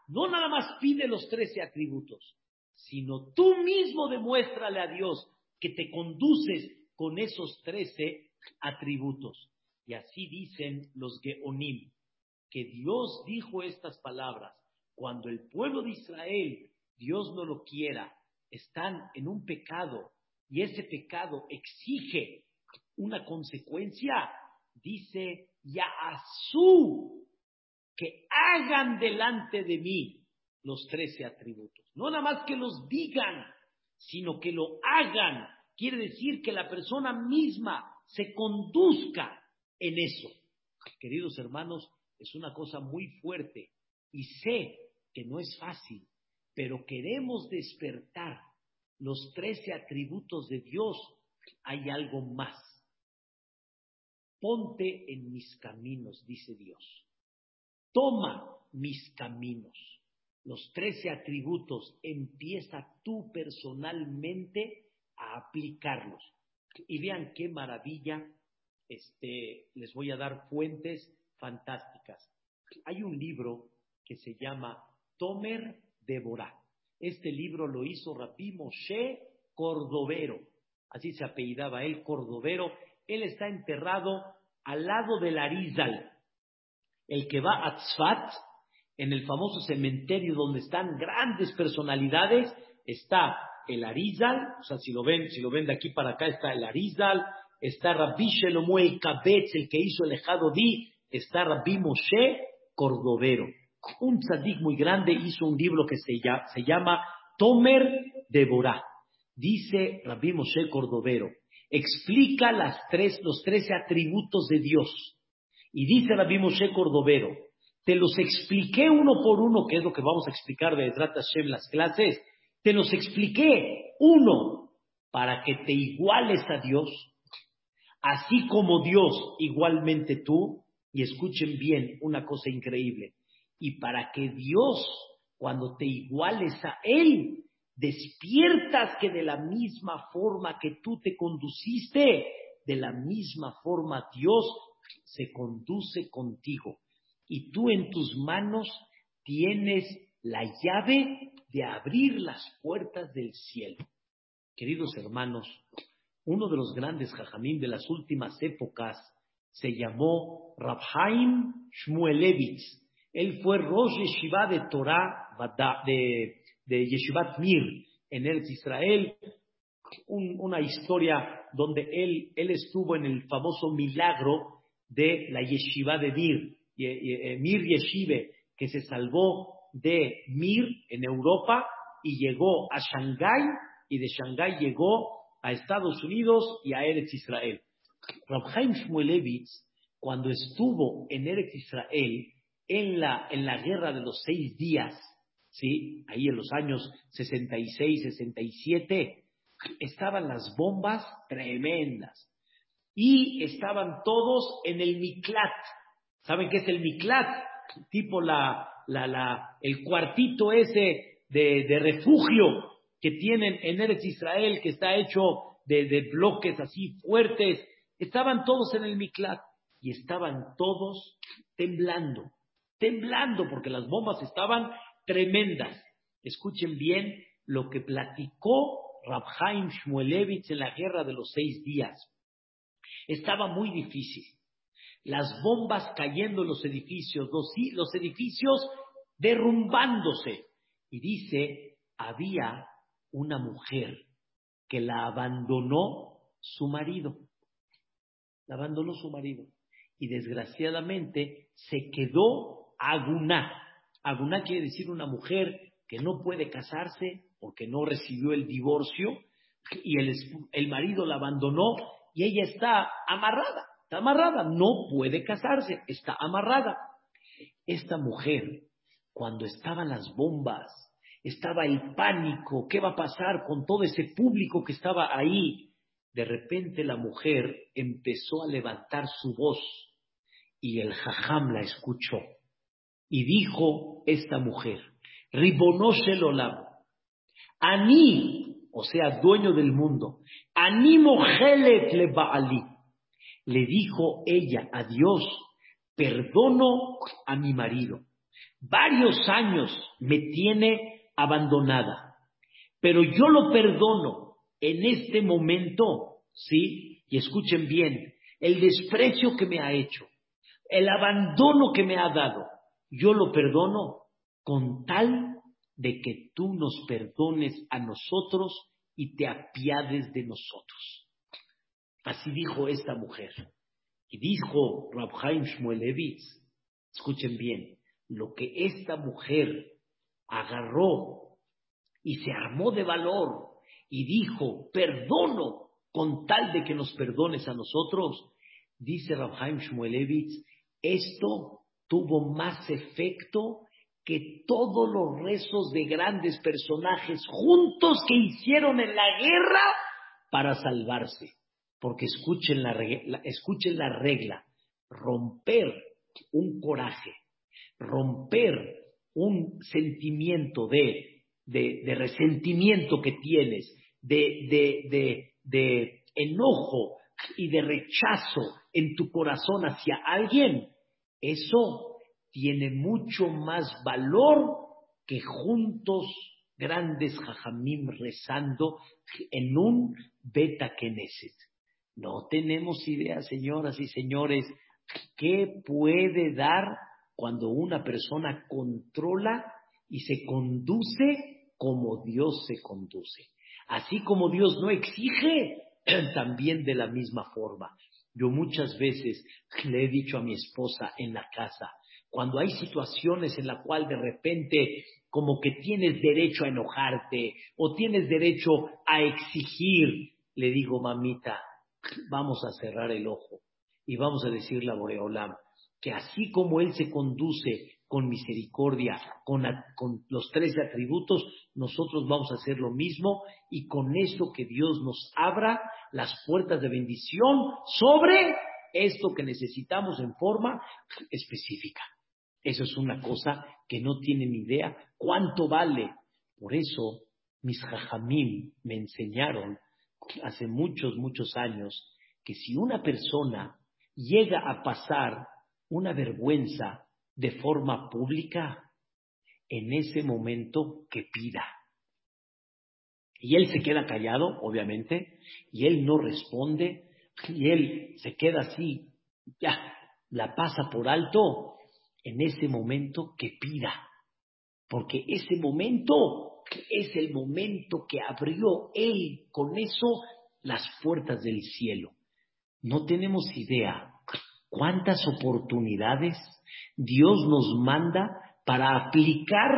no nada más pide los trece atributos, sino tú mismo demuéstrale a Dios que te conduces con esos trece atributos. Y así dicen los Geonim, que Dios dijo estas palabras. Cuando el pueblo de Israel, Dios no lo quiera, están en un pecado y ese pecado exige una consecuencia, dice Yaazú, que hagan delante de mí los trece atributos. No nada más que los digan, sino que lo hagan quiere decir que la persona misma se conduzca en eso. Queridos hermanos, es una cosa muy fuerte y sé que no es fácil, pero queremos despertar los trece atributos de Dios, hay algo más. Ponte en mis caminos, dice Dios. Toma mis caminos. Los trece atributos, empieza tú personalmente a aplicarlos. Y vean qué maravilla, este, les voy a dar fuentes fantásticas. Hay un libro que se llama Tomer Deborah. Este libro lo hizo Rabí Moshe Cordovero, así se apellidaba él, Cordovero. Él está enterrado al lado del Arizal, el que va a Tzfat, en el famoso cementerio donde están grandes personalidades, está el Arizal, o sea, si lo ven, si lo ven de aquí para acá, está el Arizal, está Rabbi Shelomuel Kabetz, el que hizo el Ejado Di, está Rabbi Moshe Cordovero un tzadik muy grande hizo un libro que se llama, se llama Tomer Deborah. Dice Rabbi Moshe Cordovero, explica las tres, los trece atributos de Dios. Y dice Rabbi Moshe Cordovero, te los expliqué uno por uno, que es lo que vamos a explicar de en las clases, te los expliqué uno para que te iguales a Dios, así como Dios igualmente tú, y escuchen bien una cosa increíble, y para que Dios, cuando te iguales a Él, despiertas que de la misma forma que tú te conduciste, de la misma forma Dios se conduce contigo. Y tú en tus manos tienes la llave de abrir las puertas del cielo. Queridos hermanos, uno de los grandes jajamín de las últimas épocas se llamó Rabhaim Shmuelevitz. Él fue Rosh Yeshiva de Torah, de, de Yeshivat Mir, en Eretz Israel. una historia donde él, estuvo en el famoso milagro de la Yeshiva de Mir, Mir Yeshive, que se salvó de Mir en Europa y llegó a Shanghái y de Shanghái llegó a Estados Unidos y a Eretz Israel. Rabhaim Shmuelevitz, cuando estuvo en Eretz Israel, en la, en la guerra de los seis días, ¿sí? Ahí en los años 66, 67, estaban las bombas tremendas. Y estaban todos en el Miklat. ¿Saben qué es el Miklat? Tipo la, la, la, el cuartito ese de, de refugio que tienen en Eretz Israel, que está hecho de, de, bloques así fuertes. Estaban todos en el Miklat y estaban todos temblando temblando porque las bombas estaban tremendas. Escuchen bien lo que platicó Rabhaim Shmuelevitz en la guerra de los seis días. Estaba muy difícil. Las bombas cayendo en los edificios, los, edificios derrumbándose. Y dice, había una mujer que la abandonó su marido. La abandonó su marido. Y desgraciadamente se quedó Aguná. Aguná quiere decir una mujer que no puede casarse porque no recibió el divorcio y el, el marido la abandonó y ella está amarrada, está amarrada, no puede casarse, está amarrada. Esta mujer, cuando estaban las bombas, estaba el pánico, ¿qué va a pasar con todo ese público que estaba ahí? De repente la mujer empezó a levantar su voz y el jajam la escuchó. Y dijo esta mujer, Ribonoshe Olam, Ani, o sea, dueño del mundo, Ani Mohelet le Baali. Le dijo ella a Dios, perdono a mi marido. Varios años me tiene abandonada, pero yo lo perdono en este momento, ¿sí? Y escuchen bien, el desprecio que me ha hecho, el abandono que me ha dado, yo lo perdono con tal de que tú nos perdones a nosotros y te apiades de nosotros. Así dijo esta mujer. Y dijo Rabhaim Shmuelevitz, escuchen bien, lo que esta mujer agarró y se armó de valor y dijo, perdono con tal de que nos perdones a nosotros, dice Rabhaim Shmuelevitz, esto tuvo más efecto que todos los rezos de grandes personajes juntos que hicieron en la guerra para salvarse. Porque escuchen la, escuchen la regla, romper un coraje, romper un sentimiento de, de, resentimiento que tienes, de, de enojo y de rechazo en tu corazón hacia alguien, eso tiene mucho más valor que juntos grandes jajamim rezando en un beta keneset. No tenemos idea, señoras y señores, qué puede dar cuando una persona controla y se conduce como Dios se conduce. Así como Dios no exige, también de la misma forma. Yo muchas veces le he dicho a mi esposa en la casa, cuando hay situaciones en la cual de repente como que tienes derecho a enojarte o tienes derecho a exigir, le digo, mamita, vamos a cerrar el ojo y vamos a decirle a Boreolam que así como Él se conduce con misericordia, con, los tres atributos, nosotros vamos a hacer lo mismo y con esto que Dios nos abra las puertas de bendición sobre esto que necesitamos en forma específica. Eso es una cosa que no tienen idea cuánto vale. Por eso mis jajamim me enseñaron hace muchos, muchos años que si una persona llega a pasar una vergüenza de forma pública, en ese momento que pida. Y él se queda callado, obviamente, y él no responde, y él se queda así, ya, la pasa por alto, en ese momento que pida, porque ese momento es el momento que abrió Él con eso las puertas del cielo. No tenemos idea cuántas oportunidades Dios nos manda para aplicar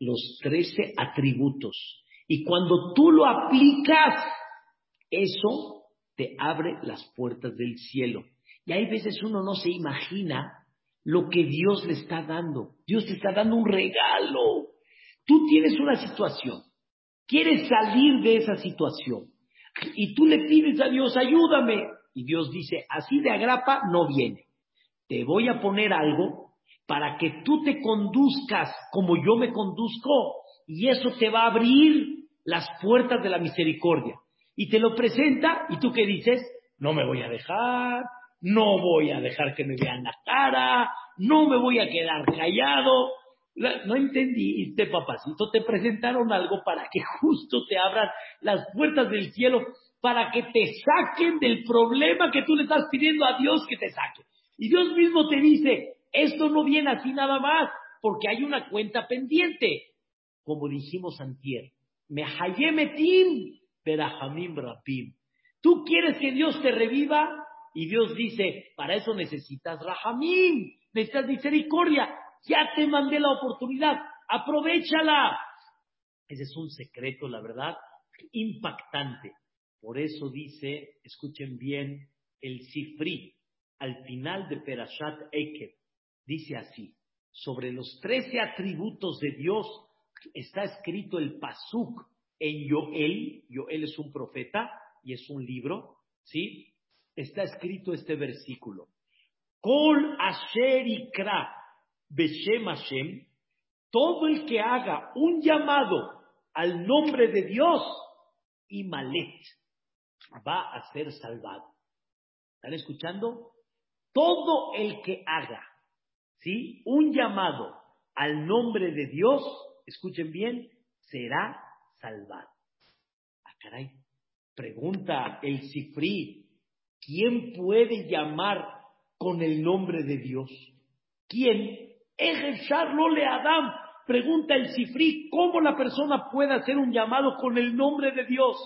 los trece atributos. Y cuando tú lo aplicas, eso te abre las puertas del cielo. Y hay veces uno no se imagina lo que Dios le está dando. Dios te está dando un regalo. Tú tienes una situación, quieres salir de esa situación y tú le pides a Dios, ayúdame. Y Dios dice, así de agrapa no viene. Te voy a poner algo para que tú te conduzcas como yo me conduzco y eso te va a abrir las puertas de la misericordia. Y te lo presenta y tú qué dices, no me voy a dejar, no voy a dejar que me vean la cara, no me voy a quedar callado. No entendiste, papacito, te presentaron algo para que justo te abran las puertas del cielo, para que te saquen del problema que tú le estás pidiendo a Dios que te saque. Y Dios mismo te dice, esto no viene así nada más, porque hay una cuenta pendiente. Como dijimos antier, me hayemetim, berajamim rapim. Tú quieres que Dios te reviva, y Dios dice, para eso necesitas rahamim, necesitas misericordia. Ya te mandé la oportunidad, aprovechala. Ese es un secreto, la verdad, impactante. Por eso dice, escuchen bien, el Sifri, al final de Perashat Ekev, dice así, sobre los trece atributos de Dios está escrito el Pasuk en Yoel, Yoel es un profeta y es un libro, ¿sí? está escrito este versículo. Kol asher ikra beshem Hashem, todo el que haga un llamado al nombre de Dios, y malet, va a ser salvado. ¿Están escuchando? Todo el que haga, ¿sí? Un llamado al nombre de Dios, escuchen bien, será salvado. Ah, caray. Pregunta el Sifri, ¿Quién puede llamar con el nombre de Dios? ¿Quién? Charlo le Adam. Pregunta el Sifri, ¿cómo la persona puede hacer un llamado con el nombre de Dios?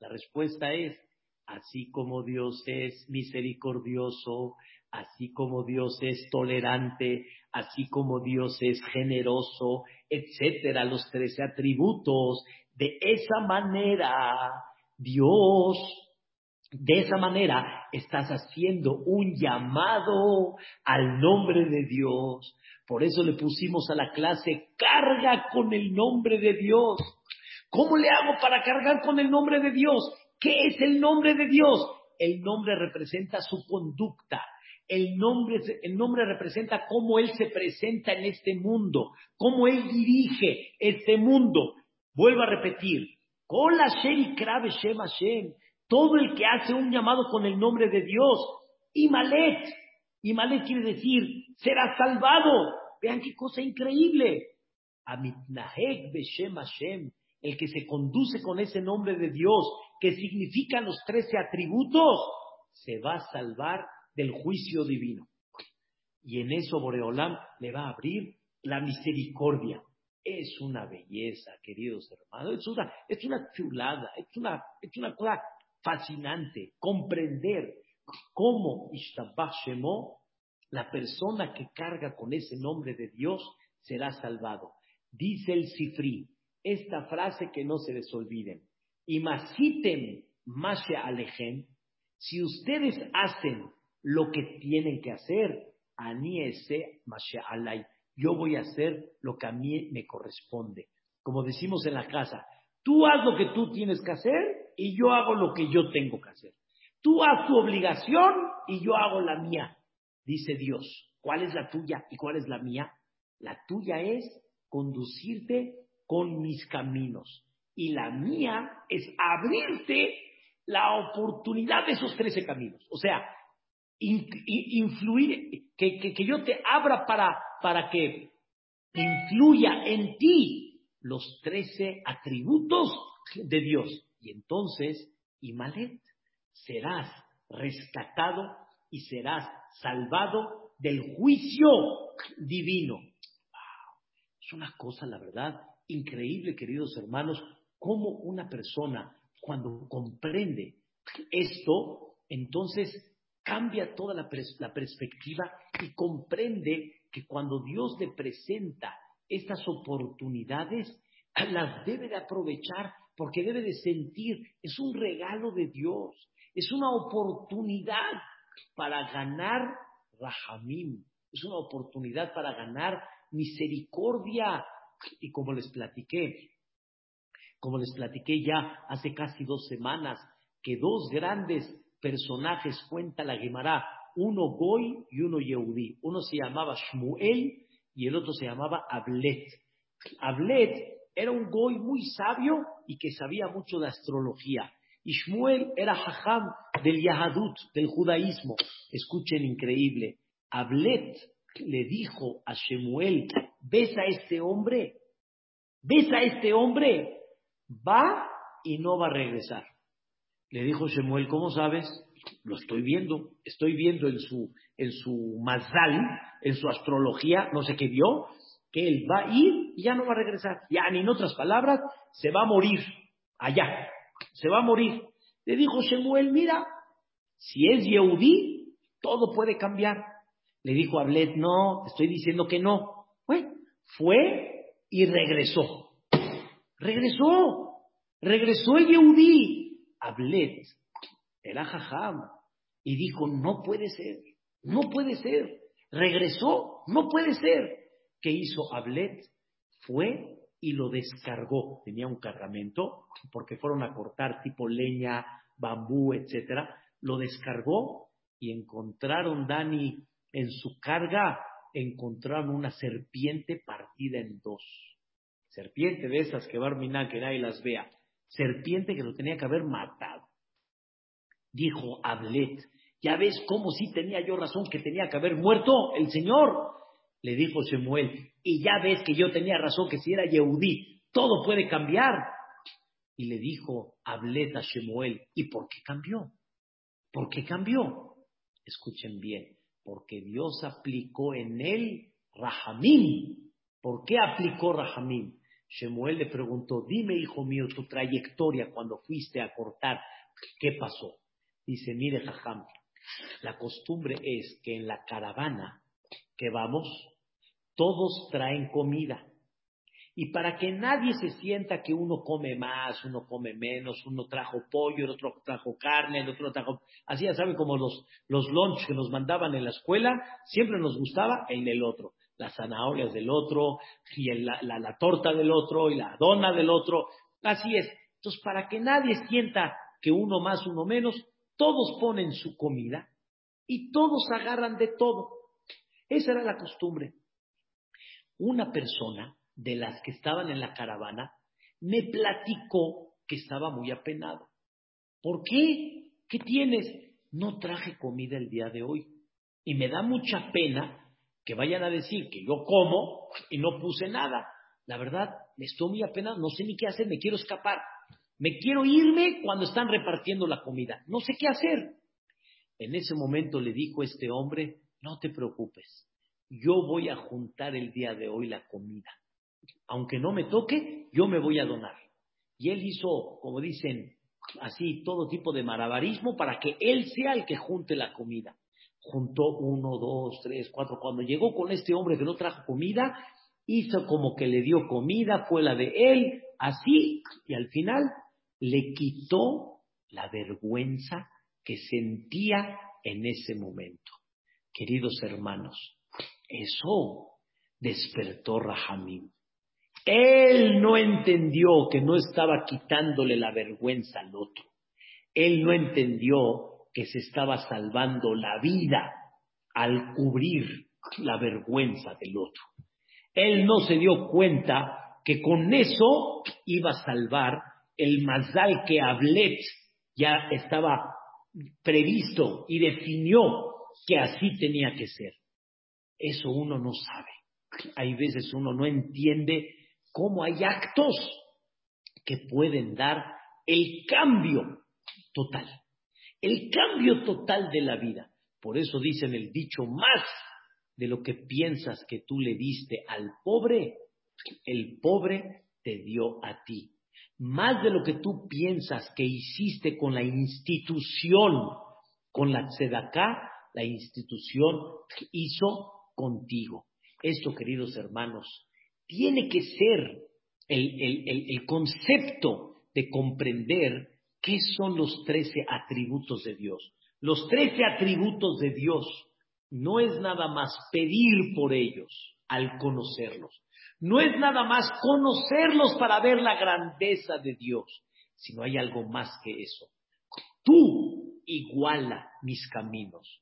La respuesta es, así como Dios es misericordioso, así como Dios es tolerante, así como Dios es generoso, etcétera, los trece atributos. De esa manera, Dios De esa manera estás haciendo un llamado al nombre de Dios. Por eso le pusimos a la clase carga con el nombre de Dios. ¿Cómo le hago para cargar con el nombre de Dios? ¿Qué es el nombre de Dios? El nombre representa su conducta. El nombre, el nombre representa cómo Él se presenta en este mundo, cómo Él dirige este mundo. Vuelvo a repetir. Todo el que hace un llamado con el nombre de Dios. Imalet. Imalet quiere decir, será salvado. Vean qué cosa increíble. Amitnahek Beshem Hashem el que se conduce con ese nombre de Dios, que significan los trece atributos, se va a salvar del juicio divino. Y en eso Boreolam le va a abrir la misericordia. Es una belleza, queridos hermanos, es una, es una chulada, es una, es una cosa fascinante comprender cómo Ishtabach Shemo, la persona que carga con ese nombre de Dios, será salvado. Dice el Sifri, esta frase que no se les olviden. Y masitem mashe alejen, si ustedes hacen lo que tienen que hacer, ani ese mashe alay, yo voy a hacer lo que a mí me corresponde. Como decimos en la casa, tú haz lo que tú tienes que hacer y yo hago lo que yo tengo que hacer. Tú haz tu obligación y yo hago la mía, dice Dios. ¿Cuál es la tuya y cuál es la mía? La tuya es conducirte con mis caminos. Y la mía es abrirte la oportunidad de esos trece caminos. O sea, influir, que, que, yo te abra para, para que influya en ti los trece atributos de Dios. Y entonces, Imalet, serás rescatado y serás salvado del juicio divino. Es una cosa, la verdad, increíble, queridos hermanos, cómo una persona cuando comprende esto, entonces cambia toda la, perspectiva y comprende que cuando Dios le presenta estas oportunidades, las debe de aprovechar porque debe de sentir, es un regalo de Dios, es una oportunidad para ganar Rahamim, es una oportunidad para ganar misericordia, y como les platiqué, como les platiqué ya hace casi dos semanas, que dos grandes personajes cuenta la Gemara, uno Goy y uno Yehudí. Uno se llamaba Shmuel y el otro se llamaba Ablet. Ablet era un Goy muy sabio y que sabía mucho de astrología. Y Shmuel era Hajam del Yahadut, del judaísmo. Escuchen, increíble. Ablet le dijo a Shemuel, ¿ves a este hombre? ¿Ves a este hombre? Va y no va a regresar. Le dijo Shemuel, ¿cómo sabes? Lo estoy viendo, estoy viendo en su, en su mazal, en su astrología, no sé qué vio, que él va a ir y ya no va a regresar. Ya, ni en otras palabras, se va a morir allá, se va a morir. Le dijo Shemuel, mira, si es Yehudí, todo puede cambiar. Le dijo Ablet, no, estoy diciendo que no. fue y regresó. Regresó. Regresó el Yehudí. Ablet era jajam. Y dijo, no puede ser. No puede ser. Regresó. No puede ser. ¿Qué hizo Ablet? Fue y lo descargó. Tenía un cargamento porque fueron a cortar tipo leña, bambú, etcétera. Lo descargó y encontraron Dani en su carga encontraron una serpiente partida en dos. Serpiente de esas que Barminá, que nadie las vea. Serpiente que lo tenía que haber matado. Dijo Ablet, ya ves cómo sí tenía yo razón que tenía que haber muerto el Señor. Le dijo Shemuel, y ya ves que yo tenía razón que si era Yehudí, todo puede cambiar. Y le dijo Ablet a Shemuel, ¿y por qué cambió? ¿Por qué cambió? Escuchen bien, porque Dios aplicó en él Rahamim. ¿Por qué aplicó Rahamim? Shemuel le preguntó, dime hijo mío tu trayectoria cuando fuiste a cortar, ¿qué pasó? Dice, mire Jajam, la costumbre es que en la caravana que vamos, todos traen comida. Y para que nadie se sienta que uno come más, uno come menos, uno trajo pollo, el otro trajo carne, el otro trajo... Así ya saben como los, los lunch que nos mandaban en la escuela, siempre nos gustaba el del otro. Las zanahorias del otro, y la, la torta del otro, y la dona del otro. Así es. Entonces, para que nadie sienta que uno más, uno menos, todos ponen su comida y todos agarran de todo. Esa era la costumbre. Una persona de las que estaban en la caravana me platicó que estaba muy apenado. ¿Por qué? ¿Qué tienes? No traje comida el día de hoy. Y me da mucha pena que vayan a decir que yo como y no puse nada. La verdad, me estoy muy apenado, no sé ni qué hacer, me quiero escapar. Me quiero irme cuando están repartiendo la comida. No sé qué hacer. En ese momento le dijo este hombre, no te preocupes, yo voy a juntar el día de hoy la comida aunque no me toque, yo me voy a donar. Y él hizo, como dicen, así todo tipo de malabarismo para que él sea el que junte la comida. Juntó uno, dos, tres, cuatro. Cuando llegó con este hombre que no trajo comida, hizo como que le dio comida, fue la de él, así, y al final le quitó la vergüenza que sentía en ese momento. Queridos hermanos, eso despertó Rahamim. Él no entendió que no estaba quitándole la vergüenza al otro. Él no entendió que se estaba salvando la vida al cubrir la vergüenza del otro. Él no se dio cuenta que con eso iba a salvar el mazal que Ablet ya estaba previsto y definió que así tenía que ser. Eso uno no sabe. Hay veces uno no entiende cómo hay actos que pueden dar el cambio total, el cambio total de la vida. Por eso dicen el dicho, más de lo que piensas que tú le diste al pobre, el pobre te dio a ti. Más de lo que tú piensas que hiciste con la institución, con la tzedaká, la institución hizo contigo. Esto, queridos hermanos, tiene que ser el, concepto de comprender qué son los trece atributos de Dios. Los trece atributos de Dios no es nada más pedir por ellos al conocerlos. No es nada más conocerlos para ver la grandeza de Dios, sino hay algo más que eso. Tú iguala mis caminos.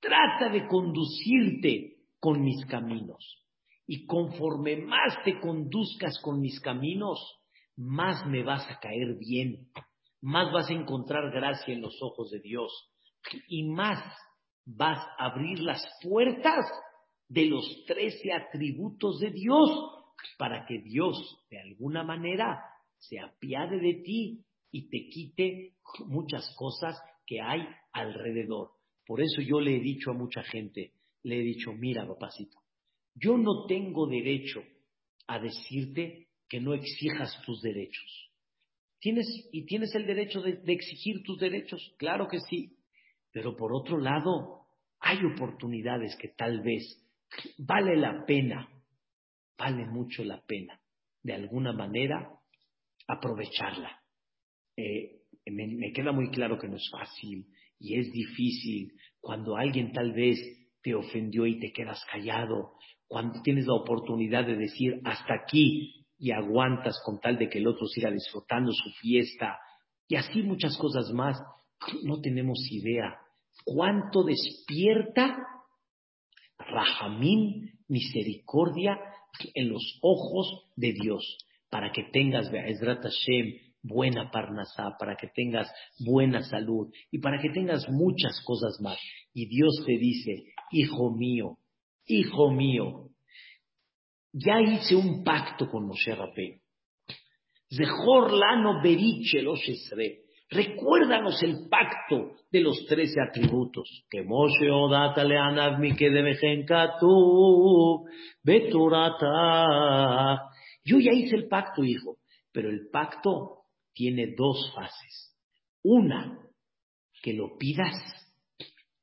Trata de conducirte con mis caminos. Y conforme más te conduzcas con mis caminos, más me vas a caer bien, más vas a encontrar gracia en los ojos de Dios y más vas a abrir las puertas de los trece atributos de Dios para que Dios de alguna manera se apiade de ti y te quite muchas cosas que hay alrededor. Por eso yo le he dicho a mucha gente, le he dicho, mira, papacito, yo no tengo derecho a decirte que no exijas tus derechos. ¿Tienes, y tienes el derecho de, exigir tus derechos, claro que sí. Pero por otro lado, hay oportunidades que tal vez vale la pena, vale mucho la pena, de alguna manera, aprovecharla. Eh, me, queda muy claro que no es fácil y es difícil cuando alguien tal vez te ofendió y te quedas callado, cuando tienes la oportunidad de decir hasta aquí y aguantas con tal de que el otro siga disfrutando su fiesta y así muchas cosas más, no tenemos idea cuánto despierta Rahamín, misericordia en los ojos de Dios para que tengas Be'ezrat Hashem buena parnasá, para que tengas buena salud y para que tengas muchas cosas más. Y Dios te dice, hijo mío, hijo mío, ya hice un pacto con Moshe Rabbeinu. Recuérdanos el pacto de los trece atributos. Que Moshe odata leanav mi que beturata. Yo ya hice el pacto, hijo, pero el pacto tiene dos fases. Una, que lo pidas.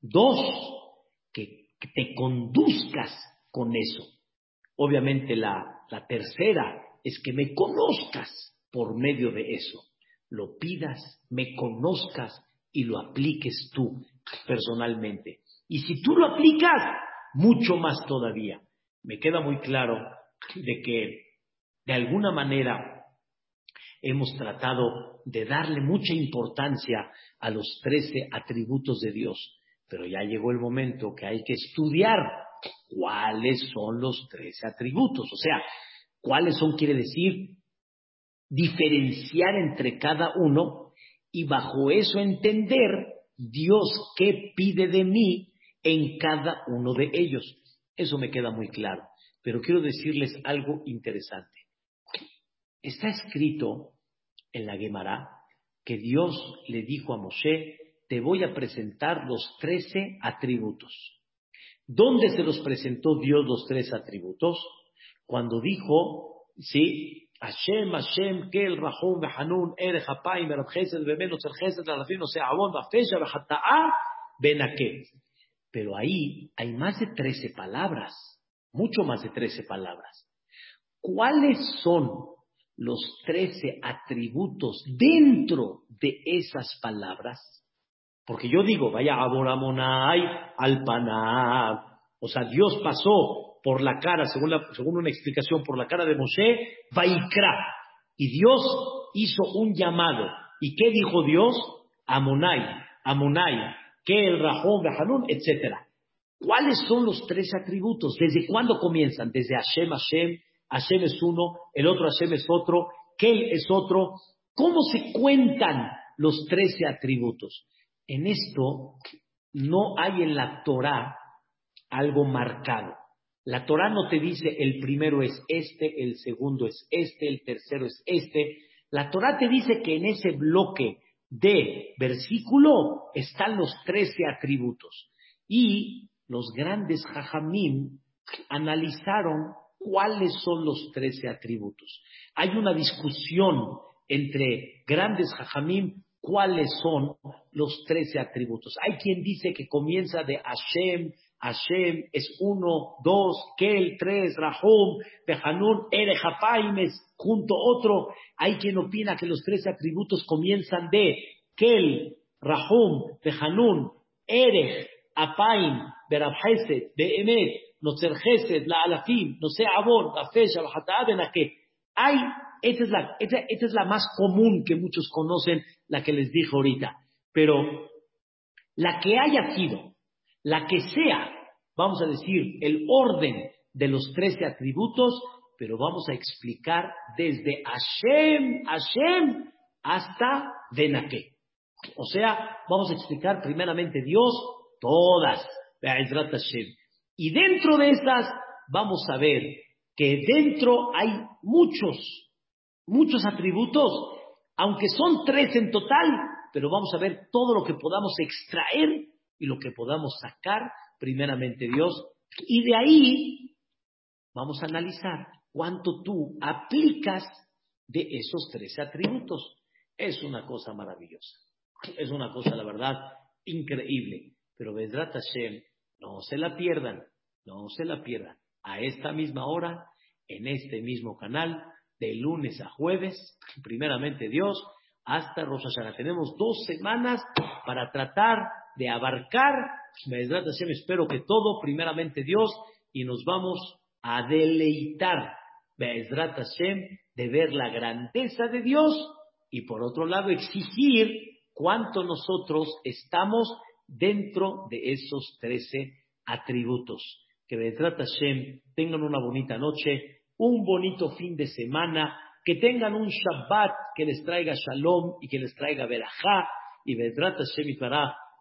Dos, que te conduzcas con eso. Obviamente la, tercera es que me conozcas por medio de eso. Lo pidas, me conozcas y lo apliques tú personalmente. Y si tú lo aplicas, mucho más todavía. Me queda muy claro de que de alguna manera hemos tratado de darle mucha importancia a los trece atributos de Dios, pero ya llegó el momento que hay que estudiar cuáles son los trece atributos, o sea, cuáles son quiere decir diferenciar entre cada uno y bajo eso entender Dios qué pide de mí en cada uno de ellos. Eso me queda muy claro. Pero quiero decirles algo interesante. Está escrito en la Gemara que Dios le dijo a Moshe, te voy a presentar los trece atributos. ¿Dónde se los presentó Dios los tres atributos? Cuando dijo, sí, Hashem, Hashem, Kel, Rahum, Behanun, Erech, Apayim, Erech, Chesed, Bemenos, El Chesed, Alafim, o sea, Abon, Bafesha, Bejata'a, Benaké. Pero ahí hay más de trece palabras, mucho más de trece palabras. ¿Cuáles son los trece atributos dentro de esas palabras? Porque yo digo, vaya Aboramonai, Alpanab. O sea, Dios pasó por la cara, según, según una explicación, por la cara de Moshe, Vaikra. Y Dios hizo un llamado. ¿Y qué dijo Dios? Amonai, Amonai, que el Rahón, Hanun, etc. ¿Cuáles son los tres atributos? ¿Desde cuándo comienzan? Desde Hashem, Hashem, Hashem es uno, el otro Hashem es otro, Kel es otro. ¿Cómo se cuentan los trece atributos? En esto no hay en la Torah algo marcado. La Torah no te dice el primero es este, el segundo es este, el tercero es este. La Torah te dice que en ese bloque de versículo están los trece atributos. Y los grandes jajamim analizaron cuáles son los trece atributos. Hay una discusión entre grandes jajamim cuáles son los trece atributos. Hay quien dice que comienza de Hashem, Hashem es uno, dos, Kel, tres, Rahum, Behanun, Erejapaim es junto otro. Hay quien opina que los trece atributos comienzan de Kel, Rahum, Behanun, Erej, Apaim, Berabhesed, Beemet, Nozer La Alafim, No Abon, la Fecha, la que hay, esta es, la, esta, es la más común que muchos conocen, la que les dije ahorita. Pero la que haya sido, la que sea, vamos a decir, el orden de los trece atributos, pero vamos a explicar desde Hashem, Hashem, hasta Benaké. O sea, vamos a explicar primeramente Dios, todas, y dentro de estas vamos a ver que dentro hay muchos, muchos atributos, aunque son tres en total, pero vamos a ver todo lo que podamos extraer y lo que podamos sacar, primeramente Dios, y de ahí vamos a analizar cuánto tú aplicas de esos tres atributos. Es una cosa maravillosa, es una cosa, la verdad, increíble. Pero Vedrat Hashem, no se la pierdan, no se la pierdan. A esta misma hora, en este mismo canal, de lunes a jueves, primeramente Dios, hasta Rosh Hashanah. Tenemos dos semanas para tratar de abarcar, Hashem, espero que todo, primeramente Dios, y nos vamos a deleitar, Vedrat Hashem, de ver la grandeza de Dios y por otro lado exigir cuánto nosotros estamos dentro de esos trece atributos. Que Vedrat Hashem tengan una bonita noche, un bonito fin de semana, que tengan un Shabbat que les traiga Shalom y que les traiga Berajá, y Vedrat Hashem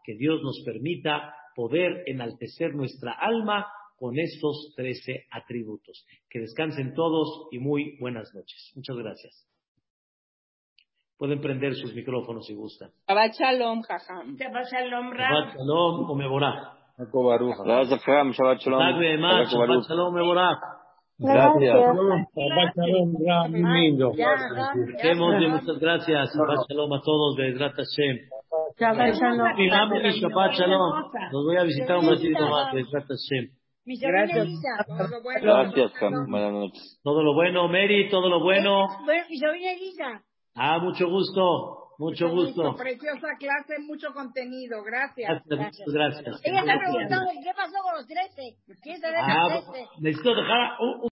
que Dios nos permita poder enaltecer nuestra alma con estos trece atributos. Que descansen todos y muy buenas noches. Muchas gracias. Pueden prender sus micrófonos si gustan. Shabbat Shalom, Jajam. Shabbat Shalom, Ram. Shabbat Shalom o Mevorach. Shabbat Shalom. Shabbat Shalom Mevorach. Gracias. Muchas gracias. Shabbat Shalom a todos, Bedrat Hashem. Shabbat Shalom. Mi Shabbat Shalom. Los voy a visitar un ratito más, Bedrat Hashem. Mi sobrina Gracias. Elisa. Todo lo bueno. Gracias. Buenas noches. Todo lo bueno, Mary, todo lo bueno. Bueno, mi sobrina Elisa. Ah, mucho gusto, mucho gusto. Preciosa clase, mucho contenido. Gracias. Gracias, muchas gracias. Ella está preguntando qué pasó con los 13. ¿Quién sabe Ah, los 13? necesito dejar un-